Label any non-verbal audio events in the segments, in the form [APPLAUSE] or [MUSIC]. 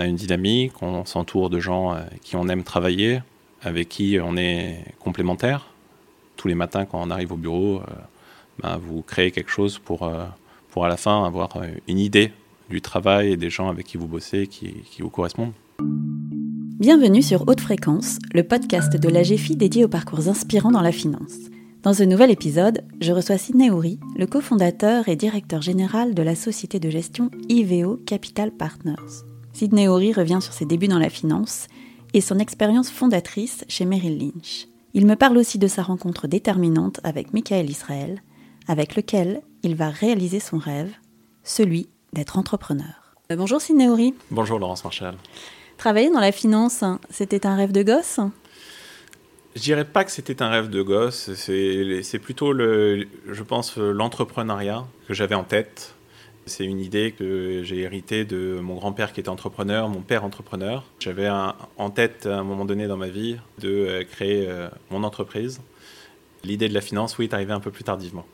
a une dynamique, on s'entoure de gens qui on aime travailler, avec qui on est complémentaires. Tous les matins, quand on arrive au bureau, ben, vous créez quelque chose pour, pour à la fin avoir une idée du travail et des gens avec qui vous bossez qui, qui vous correspondent. Bienvenue sur Haute Fréquence, le podcast de la GFI dédié aux parcours inspirants dans la finance. Dans ce nouvel épisode, je reçois Sidney Houry, le cofondateur et directeur général de la société de gestion IVO Capital Partners. Sidney Houry revient sur ses débuts dans la finance et son expérience fondatrice chez Merrill Lynch. Il me parle aussi de sa rencontre déterminante avec Michael Israël, avec lequel il va réaliser son rêve, celui d'être entrepreneur. Euh, bonjour Sidney Bonjour Laurence Marshall. Travailler dans la finance, c'était un rêve de gosse? Je dirais pas que c'était un rêve de gosse, c'est plutôt, le, je pense, l'entrepreneuriat que j'avais en tête. C'est une idée que j'ai héritée de mon grand-père qui était entrepreneur, mon père entrepreneur. J'avais en tête à un moment donné dans ma vie de euh, créer euh, mon entreprise. L'idée de la finance, oui, est arrivée un peu plus tardivement.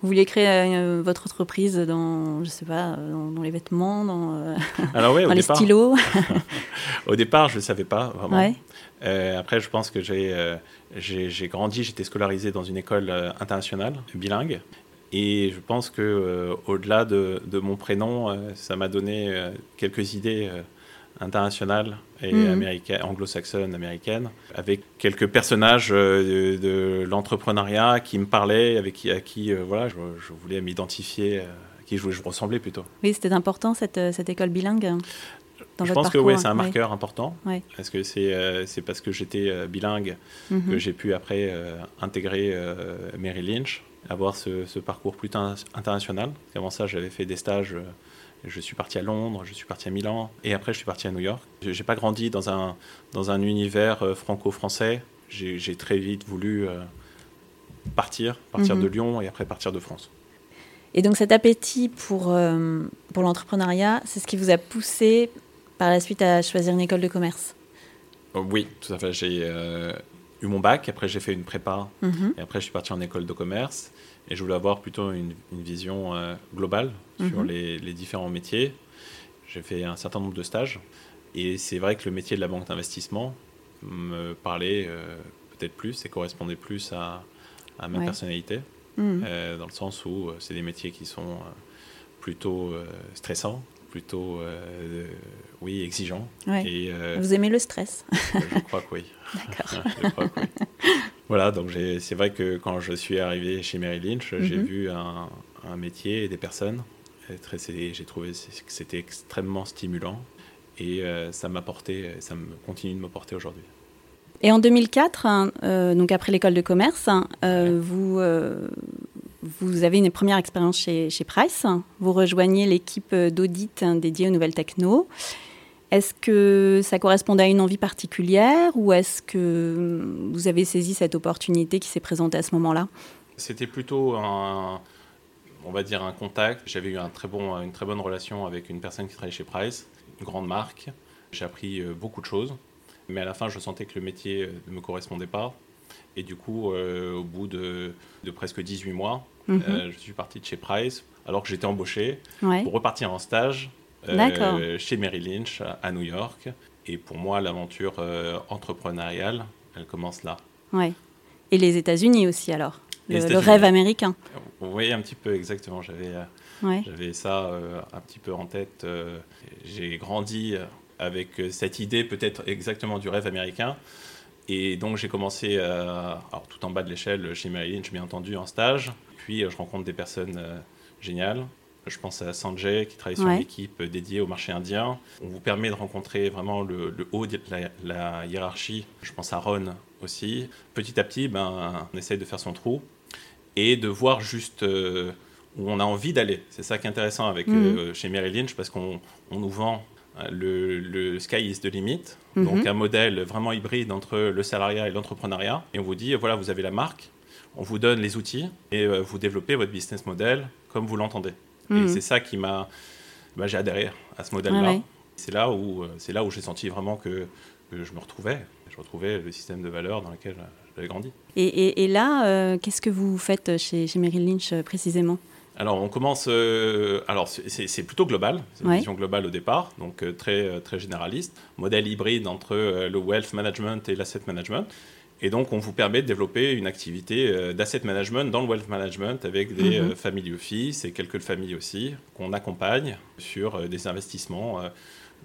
Vous vouliez créer euh, votre entreprise dans, je sais pas, dans, les vêtements, dans, euh, Alors [LAUGHS] dans les stylos [LAUGHS] [LAUGHS] Au départ, je ne savais pas vraiment. Euh, après, je pense que j'ai grandi, j'étais scolarisé dans une école internationale, bilingue. Et je pense que au-delà de, de, mon prénom, ça m'a donné quelques idées internationale et mhm. américaine, anglo-saxonne, américaine, avec quelques personnages euh, de, l'entrepreneuriat qui me parlaient, avec qui, à qui euh, voilà, je, voulais m'identifier, euh, à qui je, je, ressemblais plutôt. Oui, c'était important cette, cette école bilingue dans je pense que oui, c'est un marqueur important. Parce que c'est parce que j'étais bilingue mhm. que j'ai pu après intégrer Mary Lynch, avoir ce, ce parcours plutôt international. Avant ça, j'avais fait des stages je suis parti à Londres, je suis parti à Milan, et après je suis parti à New York. Je n'ai pas grandi dans un, dans un univers euh, franco-français. J'ai très vite voulu euh, partir, partir de mhm. Lyon et après partir de France. Et donc cet appétit pour, euh, pour l'entrepreneuriat, c'est ce qui vous a poussé par la suite à choisir une école de commerce? Oui, tout à fait. J'ai eu mon bac, après j'ai fait une prépa, mhm. et après je suis parti en école de commerce. Et je voulais avoir plutôt une, vision euh, globale sur mhm. les, différents métiers. J'ai fait un certain nombre de stages. Et c'est vrai que le métier de la banque d'investissement me parlait euh, peut-être plus et correspondait plus à, ma personnalité. Mhm. Euh, dans le sens où c'est des métiers qui sont plutôt stressants, plutôt oui, exigeants. Et, Vous aimez le stress Je crois que oui. [LAUGHS] D'accord. [LAUGHS] Voilà, donc c'est vrai que quand je suis arrivé chez Mary Lynch, j'ai mhm. vu un, métier et des personnes. J'ai trouvé que c'était extrêmement stimulant et euh, ça m'a porté, ça me continue de me porter aujourd'hui. Et en 2004, hein, euh, donc après l'école de commerce, hein, euh, vous, vous avez une première expérience chez, Price. Vous rejoignez l'équipe d'audit dédiée aux nouvelles techno. Est-ce que ça correspondait à une envie particulière ou est-ce que vous avez saisi cette opportunité qui s'est présentée à ce moment-là? C'était plutôt un, on va dire un contact. J'avais eu une très bonne relation avec une personne qui travaillait chez Price, une grande marque. J'ai appris euh, beaucoup de choses, mais à la fin, je sentais que le métier euh, ne me correspondait pas. Et du coup, euh, au bout de, presque 18 mois, mhm. je suis parti de chez Price, alors que j'étais embauché, pour repartir en stage euh, chez Mary Lynch à New York. Et pour moi, l'aventure euh, entrepreneuriale, elle commence là. Ouais. Et les États-Unis aussi, alors le, rêve américain. Oui, un petit peu, exactement. J'avais euh, j'avais ça un petit peu en tête. J'ai grandi avec cette idée, peut-être exactement du rêve américain. Et donc, j'ai commencé, alors, tout en bas de l'échelle, chez Mary Lynch, bien entendu, en stage. Puis, je rencontre des personnes géniales. Je pense à Sanjay qui travaille sur l'équipe dédiée au marché indien. On vous permet de rencontrer vraiment le, haut de la, hiérarchie. Je pense à Ron aussi. Petit à petit, ben, on essaye de faire son trou et de voir juste euh, où on a envie d'aller. C'est ça qui est intéressant avec, mhm. euh, chez Merrill Lynch parce qu'on nous vend euh, le, sky is the limit, mhm. donc un modèle vraiment hybride entre le salariat et l'entrepreneuriat. Et on vous dit, voilà, vous avez la marque, on vous donne les outils et vous développez votre business model comme vous l'entendez. Et mhm. c'est ça qui m'a. Bah, j'ai adhéré à ce modèle-là. Ah c'est là où, euh, c'est là où j'ai senti vraiment que, je me retrouvais. Je retrouvais le système de valeurs dans lequel j'avais grandi. Et, et, là, euh, qu'est-ce que vous faites chez, chez Merrill Lynch euh, précisément? Alors, on commence. Euh, alors, c'est plutôt global. C'est une vision globale au départ, donc euh, très, euh, très généraliste. Modèle hybride entre le wealth management et l'asset management. Et donc, on vous permet de développer une activité d'asset management dans le wealth management avec des mhm. family office et quelques familles aussi qu'on accompagne sur des investissements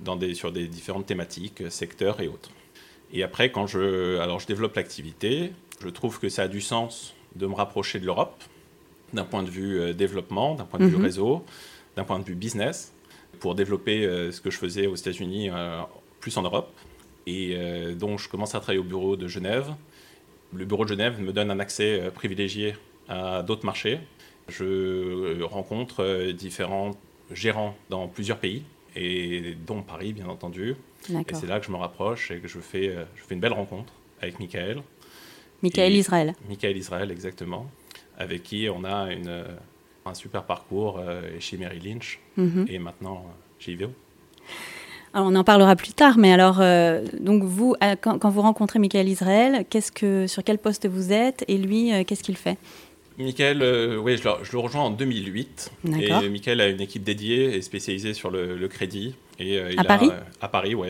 dans des, sur des différentes thématiques, secteurs et autres. Et après, quand je, alors je développe l'activité, je trouve que ça a du sens de me rapprocher de l'Europe d'un point de vue euh, développement, d'un point de vue mhm. réseau, d'un point de vue business, pour développer euh, ce que je faisais aux États-Unis, euh, plus en Europe. Et donc, je commence à travailler au bureau de Genève. Le bureau de Genève me donne un accès privilégié à d'autres marchés. Je rencontre différents gérants dans plusieurs pays, et dont Paris, bien entendu. Et c'est là que je me rapproche et que je fais, je fais une belle rencontre avec Michael. Michael Israël. Michael Israël, exactement avec qui on a une, euh, un super parcours euh, chez Mary Lynch mhm. et maintenant euh, chez Iveo. Alors on en parlera plus tard, mais alors, donc vous, quand, vous rencontrez Michael Israël, qu'est-ce que, sur quel poste vous êtes et lui, qu'est-ce qu'il fait? Michael, oui, je le, rejoins en 2008. Et Michael a une équipe dédiée et spécialisée sur le, crédit. Et, à Paris? À Paris, oui.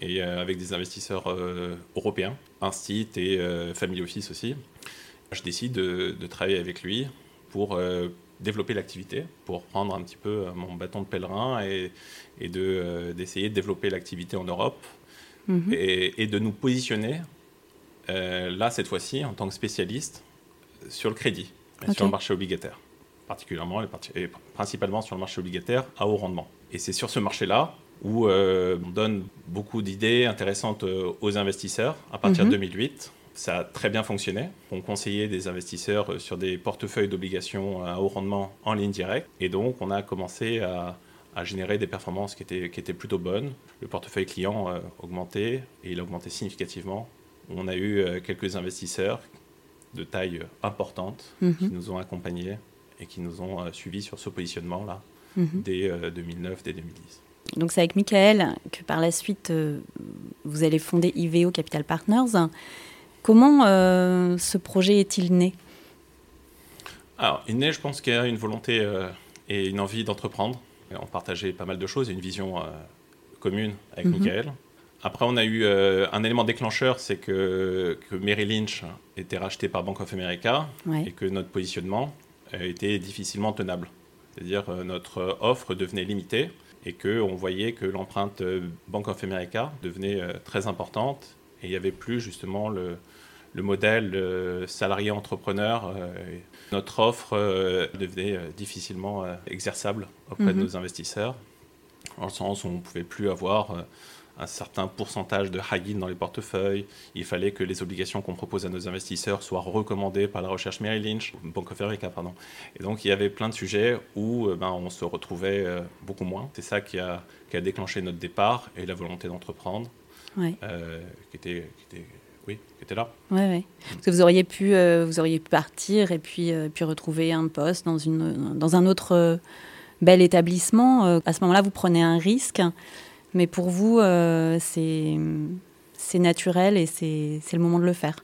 Et avec des investisseurs européens, Instit et Family Office aussi je décide de, travailler avec lui pour euh, développer l'activité, pour prendre un petit peu euh, mon bâton de pèlerin et, et euh, d'essayer de, développer l'activité en Europe mhm. et, de nous positionner, là, cette fois-ci, en tant que spécialiste, sur le crédit, sur le marché obligataire, particulièrement et principalement sur le marché obligataire à haut rendement. Et c'est sur ce marché-là où on donne beaucoup d'idées intéressantes aux investisseurs à partir de 2008 mhm ça a très bien fonctionné. On conseillait des investisseurs euh, sur des portefeuilles d'obligations à haut rendement en ligne directe. Et donc, on a commencé à, générer des performances qui étaient, qui étaient plutôt bonnes. Le portefeuille client a euh, augmenté et il a augmenté significativement. On a eu euh, quelques investisseurs de taille importante mhm. qui nous ont accompagnés et qui nous ont suivis sur ce positionnement-là mhm. dès 2009, dès 2010. Donc c'est avec Michael que par la suite, vous allez fonder IVO Capital Partners. Comment euh, ce projet est-il né? Alors, il naît, je pense qu'il y a une volonté euh, et une envie d'entreprendre. On partageait pas mal de choses et une vision euh, commune avec mm Michael. Après, on a eu un élément déclencheur, c'est que, que Mary Lynch était rachetée par Bank of America et que notre positionnement était difficilement tenable. C'est-à-dire notre offre devenait limitée et qu'on voyait que l'empreinte Bank of America devenait très importante et il n'y avait plus justement le, le modèle euh, salarié-entrepreneur. Euh, notre offre euh, devenait difficilement exerçable auprès de mhm. nos investisseurs, en le sens où on ne pouvait plus avoir un certain pourcentage de high dans les portefeuilles. Il fallait que les obligations qu'on propose à nos investisseurs soient recommandées par la recherche Merrill Lynch, Bank of America, pardon. Et donc, il y avait plein de sujets où ben, on se retrouvait beaucoup moins. C'est ça qui a, qui a, déclenché notre départ et la volonté d'entreprendre, qui, était, qui, était, oui, qui était là. Oui, oui. Parce que vous auriez pu, euh, vous auriez pu partir et puis, euh, puis retrouver un poste dans, une, dans un autre euh, bel établissement. à ce moment-là, vous prenez un risque, mais pour vous, c'est c'est naturel et c'est le moment de le faire.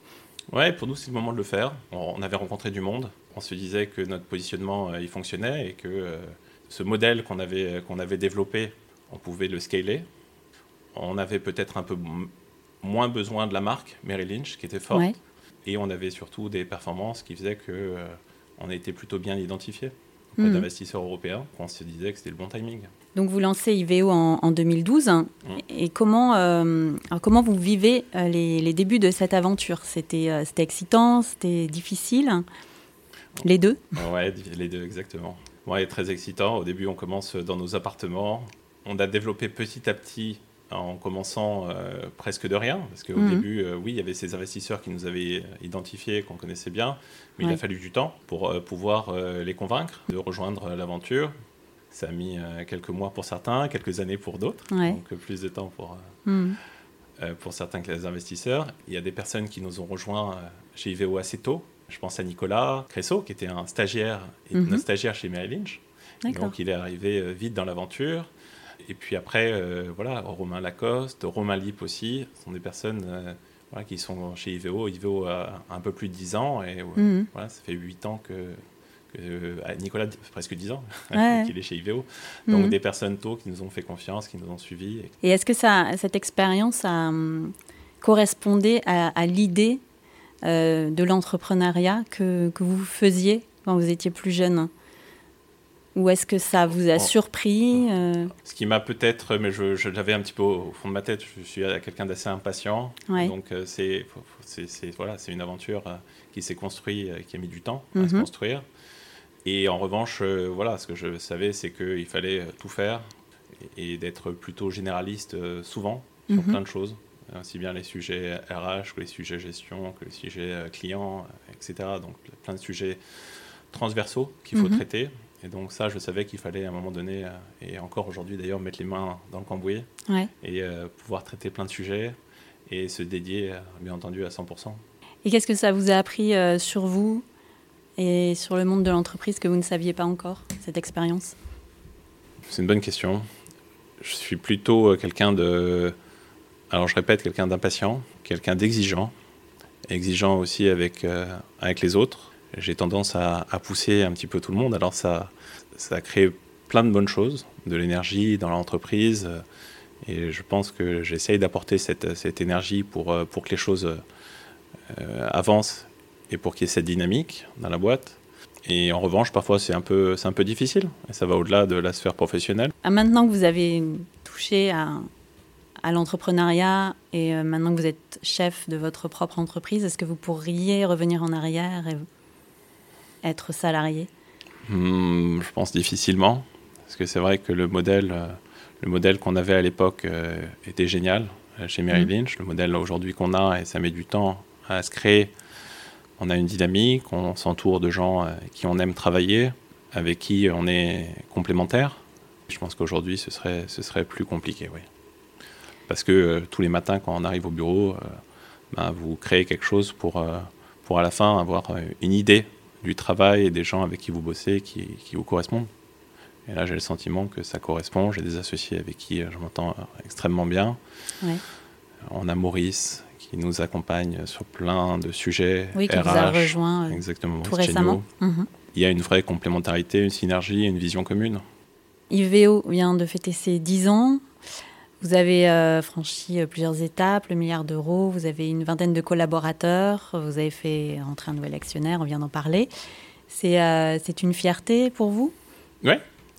Oui, pour nous, c'est le moment de le faire. On avait rencontré du monde. On se disait que notre positionnement, il fonctionnait et que ce modèle qu'on avait, qu'on avait développé, on pouvait le scaler. On avait peut-être un peu moins besoin de la marque Mary Lynch, qui était forte. Et on avait surtout des performances qui faisaient qu'on euh, on a été plutôt bien identifié auprès hmm. d'investisseurs européens. On se disait que c'était le bon timing. Donc vous lancez IVO en, 2012. Hmm. Et comment, euh, comment vous vivez euh, les, débuts de cette aventure? C'était c'était excitant C'était difficile? Les deux? Oui, les deux, exactement. Ouais, très excitant. Au début, on commence dans nos appartements. On a développé petit à petit en commençant euh, presque de rien, parce qu'au mhm. début, euh, oui, il y avait ces investisseurs qui nous avaient identifiés, qu'on connaissait bien, mais il a fallu du temps pour euh, pouvoir les convaincre de rejoindre l'aventure. Ça a mis quelques mois pour certains, quelques années pour d'autres, donc plus de temps pour, mhm. pour certains investisseurs. Il y a des personnes qui nous ont rejoints chez IVO assez tôt. Je pense à Nicolas Cressot, qui était un stagiaire, et mhm. stagiaire chez Merrill Lynch. Donc il est arrivé vite dans l'aventure. Et puis après, euh, voilà, Romain Lacoste, Romain Lip aussi, ce sont des personnes euh, voilà, qui sont chez IVO. IVO a un peu plus de 10 ans et mhm. voilà, ça fait 8 ans que, Nicolas, presque 10 ans, [LAUGHS] qu'il est chez IVEO. Donc, mhm. des personnes tôt qui nous ont fait confiance, qui nous ont suivis. Et, est-ce que ça, cette expérience a hum, correspondé à, l'idée de l'entrepreneuriat que, que, vous faisiez quand vous étiez plus jeune? Ou est-ce que ça vous a surpris euh Ce qui m'a peut-être, mais je, l'avais un petit peu au, fond de ma tête, je suis quelqu'un d'assez impatient. Donc euh, c'est voilà, une aventure euh, qui s'est construite, qui a mis du temps à se mhm. construire. Et en revanche, voilà, ce que je savais, c'est qu'il fallait tout faire et, d'être plutôt généraliste souvent sur mhm. plein de choses, aussi bien les sujets RH que les sujets gestion, que les sujets clients, etc. Donc plein de sujets transversaux qu'il faut mhm. traiter. Et donc ça, je savais qu'il fallait à un moment donné, euh, et encore aujourd'hui d'ailleurs, mettre les mains dans le cambouis et euh, pouvoir traiter plein de sujets et se dédier, euh, bien entendu, à 100%. Et qu'est-ce que ça vous a appris sur vous et sur le monde de l'entreprise que vous ne saviez pas encore, cette expérience? C'est une bonne question. Je suis plutôt quelqu'un de... Alors je répète, quelqu'un d'impatient, quelqu'un d'exigeant, exigeant aussi avec, avec les autres j'ai tendance à, pousser un petit peu tout le monde. Alors ça, ça crée plein de bonnes choses, de l'énergie dans l'entreprise. Et je pense que j'essaye d'apporter cette, énergie pour, euh, pour que les choses euh, avancent et pour qu'il y ait cette dynamique dans la boîte. Et en revanche, parfois, c'est un, peu, un peu difficile. Et ça va au-delà de la sphère professionnelle. Ah, maintenant que vous avez touché à, à l'entrepreneuriat et euh, maintenant que vous êtes chef de votre propre entreprise, est-ce que vous pourriez revenir en arrière être salarié hmm, Je pense difficilement, parce que c'est vrai que le modèle, euh, le modèle qu'on avait à l'époque euh, était génial euh, chez Mary hmm. Lynch. Le modèle aujourd'hui qu'on a, et ça met du temps à se créer, on a une dynamique, on s'entoure de gens qui on aime travailler, avec qui on est complémentaires. Je pense qu'aujourd'hui, ce serait, ce serait plus compliqué, oui. Parce que tous les matins, quand on arrive au bureau, ben, vous créez quelque chose pour, pour à la fin avoir une idée du travail et des gens avec qui vous bossez qui, qui vous correspondent. Et là, j'ai le sentiment que ça correspond. J'ai des associés avec qui euh, je m'entends extrêmement bien. On a Maurice qui nous accompagne sur plein de sujets. Oui, qui vous a rejoint euh, exactement, tout récemment. Il y a une vraie complémentarité, une synergie, une vision commune. IVEO vient de fêter ses 10 ans. Vous avez euh, franchi euh, plusieurs étapes, le milliard d'euros, vous avez une vingtaine de collaborateurs, vous avez fait rentrer un nouvel actionnaire, on vient d'en parler. C'est euh, une fierté pour vous? Oui,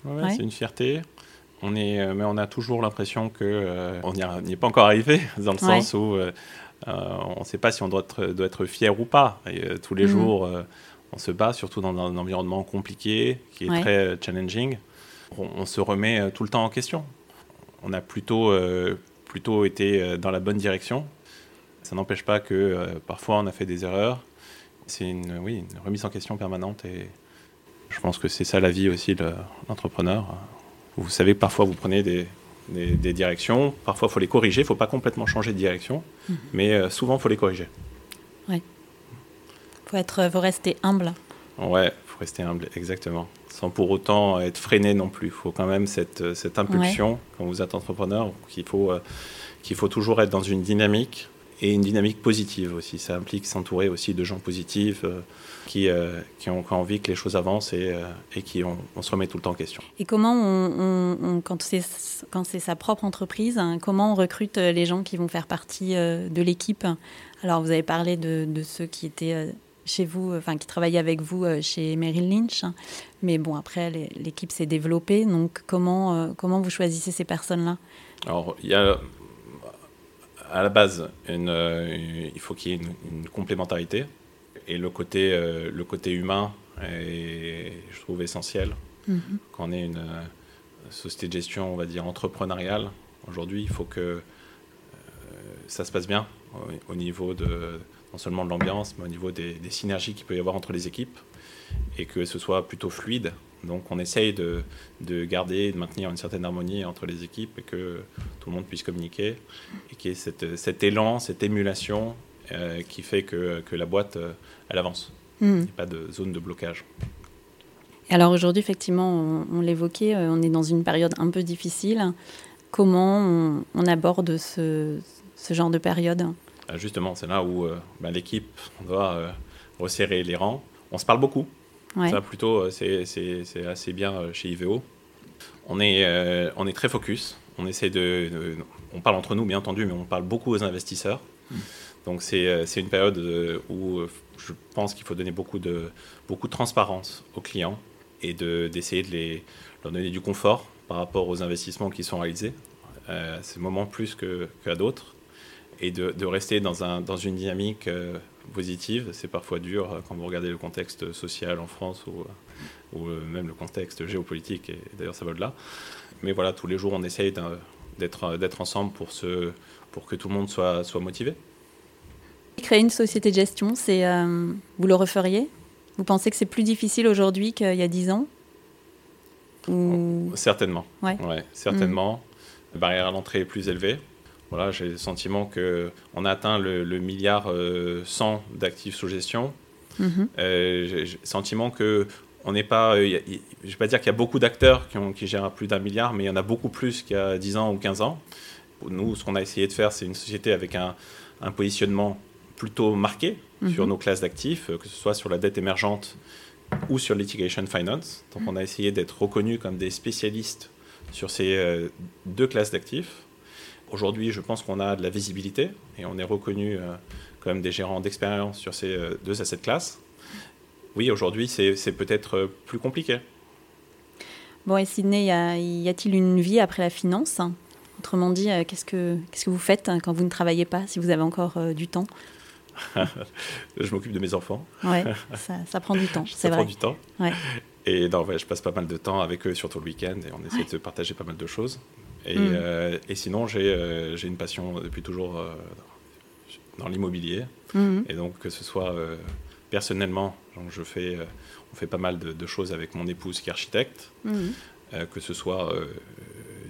ouais, c'est une fierté. On est, mais on a toujours l'impression qu'on n'y est pas encore arrivé, [LAUGHS] dans le sens où on ne sait pas si on doit être, doit être fier ou pas. Et, tous les mmh. jours, on se bat, surtout dans un environnement compliqué, qui est très challenging. on se remet tout le temps en question on a plutôt, euh, plutôt été euh, dans la bonne direction. Ça n'empêche pas que euh, parfois on a fait des erreurs. C'est une, oui, une remise en question permanente et je pense que c'est ça la vie aussi de l'entrepreneur. Vous savez, parfois vous prenez des, des, directions, parfois il faut les corriger, il ne faut pas complètement changer de direction, mhm. mais souvent il faut les corriger. Oui. Il faut, faut rester humble. Ouais, il faut rester humble, exactement sans pour autant être freiné non plus. Il faut quand même cette, cette impulsion quand vous êtes entrepreneur, qu'il faut, euh, qu'il faut toujours être dans une dynamique et une dynamique positive aussi. Ça implique s'entourer aussi de gens positifs euh, qui, euh, qui, ont, envie que les choses avancent et, et qui on, se remet tout le temps en question. Et comment, on, quand c'est quand c'est sa propre entreprise, hein, comment on recrute les gens qui vont faire partie de l'équipe? Alors vous avez parlé de, de ceux qui étaient chez vous, enfin qui travaillait avec vous euh, chez Merrill Lynch. Mais bon, après, l'équipe s'est développée. Donc, comment, euh, comment vous choisissez ces personnes-là? Alors, il y a à la base, une, euh, il faut qu'il y ait une, complémentarité. Et le côté, le côté humain est, je trouve, essentiel. Mhm. Quand on est une société de gestion, on va dire, entrepreneuriale, aujourd'hui, il faut que ça se passe bien au niveau de non seulement de l'ambiance, mais au niveau des, synergies qu'il peut y avoir entre les équipes, et que ce soit plutôt fluide. Donc on essaye de, de garder, de maintenir une certaine harmonie entre les équipes et que tout le monde puisse communiquer, et qu'il y ait cette, cet élan, cette émulation euh, qui fait que, que la boîte, euh, elle avance. Hmm. Il n'y a pas de zone de blocage. Alors aujourd'hui, effectivement, on, l'évoquait, euh, on est dans une période un peu difficile. Comment on, on aborde ce, ce genre de période? Justement, c'est là où euh, bah, l'équipe doit euh, resserrer les rangs. On se parle beaucoup. Ça, plutôt, c'est assez bien chez IVO. On est, on est très focus. On essaie de, On parle entre nous, bien entendu, mais on parle beaucoup aux investisseurs. Mm. Donc, c'est une période où je pense qu'il faut donner beaucoup de, beaucoup de transparence aux clients et d'essayer de, les, leur donner du confort par rapport aux investissements qui sont réalisés. Euh, à ce moment plus qu'à d'autres. Et de, de, rester dans, un, dans une dynamique euh, positive, c'est parfois dur euh, quand vous regardez le contexte social en France ou, ou même le contexte géopolitique, et d'ailleurs ça va de là. Mais voilà, tous les jours on essaye d'être ensemble pour, ce, pour que tout le monde soit, soit motivé. Créer une société de gestion, c'est vous le referiez? Vous pensez que c'est plus difficile aujourd'hui qu'il y a 10 ans? Certainement. Ouais. certainement. La barrière à l'entrée est plus élevée. Voilà, j'ai le sentiment qu'on a atteint le, milliard 100 euh, d'actifs sous gestion. Mhm. Euh, j'ai le sentiment que on n'est pas. Euh, je ne vais pas dire qu'il y a beaucoup d'acteurs qui, qui, gèrent plus d'un milliard, mais il y en a beaucoup plus qu'il y a 10 ans ou 15 ans. Nous, ce qu'on a essayé de faire, c'est une société avec un, positionnement plutôt marqué mhm. sur nos classes d'actifs, que ce soit sur la dette émergente ou sur litigation finance. Donc on a essayé d'être reconnus comme des spécialistes sur ces deux classes d'actifs. Aujourd'hui, je pense qu'on a de la visibilité et on est reconnu euh, comme des gérants d'expérience sur ces euh, deux assets classes. Oui, aujourd'hui, c'est peut-être plus compliqué. Bon, et Sydney, y a-t-il une vie après la finance? Autrement dit, qu'est-ce que, vous faites quand vous ne travaillez pas, si vous avez encore du temps? [LAUGHS] Je m'occupe de mes enfants. Ouais, ça, prend du temps, [LAUGHS] c'est vrai. Ça prend du temps. Ouais. Et non, je passe pas mal de temps avec eux, surtout le week-end, et on essaie de partager pas mal de choses. Et, mm. euh, et sinon, euh, j'ai une passion depuis toujours euh, dans l'immobilier. Mm. Et donc, que ce soit personnellement, donc je fais, on fait pas mal de, choses avec mon épouse qui est architecte, mm. que ce soit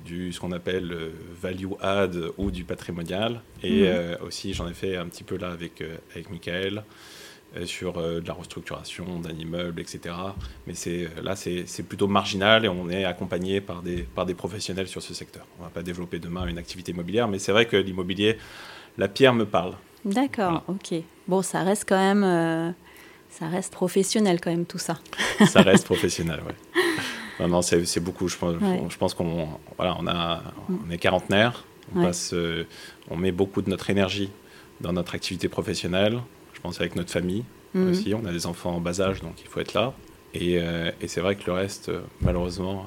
du ce qu'on appelle value add ou du patrimonial. Et aussi, j'en ai fait un petit peu là avec, avec Michael. Euh, sur euh, de la restructuration d'un immeuble, etc. Mais c'est, là, c'est, plutôt marginal et on est accompagné par des, par des professionnels sur ce secteur. On ne va pas développer demain une activité immobilière, mais c'est vrai que l'immobilier, la pierre me parle. D'accord, ok. Bon, ça reste quand même, euh, ça reste professionnel quand même tout ça. [LAUGHS] ça reste [LAUGHS] professionnel, oui. Non, non c'est, beaucoup. Je pense, je pense qu'on voilà, on a, on est quarantenaire. On, passe, on met beaucoup de notre énergie dans notre activité professionnelle avec notre famille mhm. aussi. On a des enfants en bas âge, donc il faut être là. Et, euh, c'est vrai que le reste, euh, malheureusement,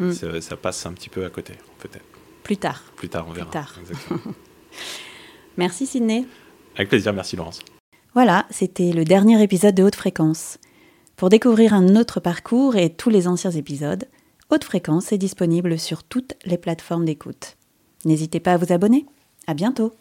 euh, mhm. ça, passe un petit peu à côté, peut-être. Plus tard. Plus tard, on verra. Plus tard. [LAUGHS] merci Sydney. Avec plaisir, merci Laurence. Voilà, c'était le dernier épisode de Haute Fréquence. Pour découvrir un autre parcours et tous les anciens épisodes, Haute Fréquence est disponible sur toutes les plateformes d'écoute. N'hésitez pas à vous abonner. À bientôt.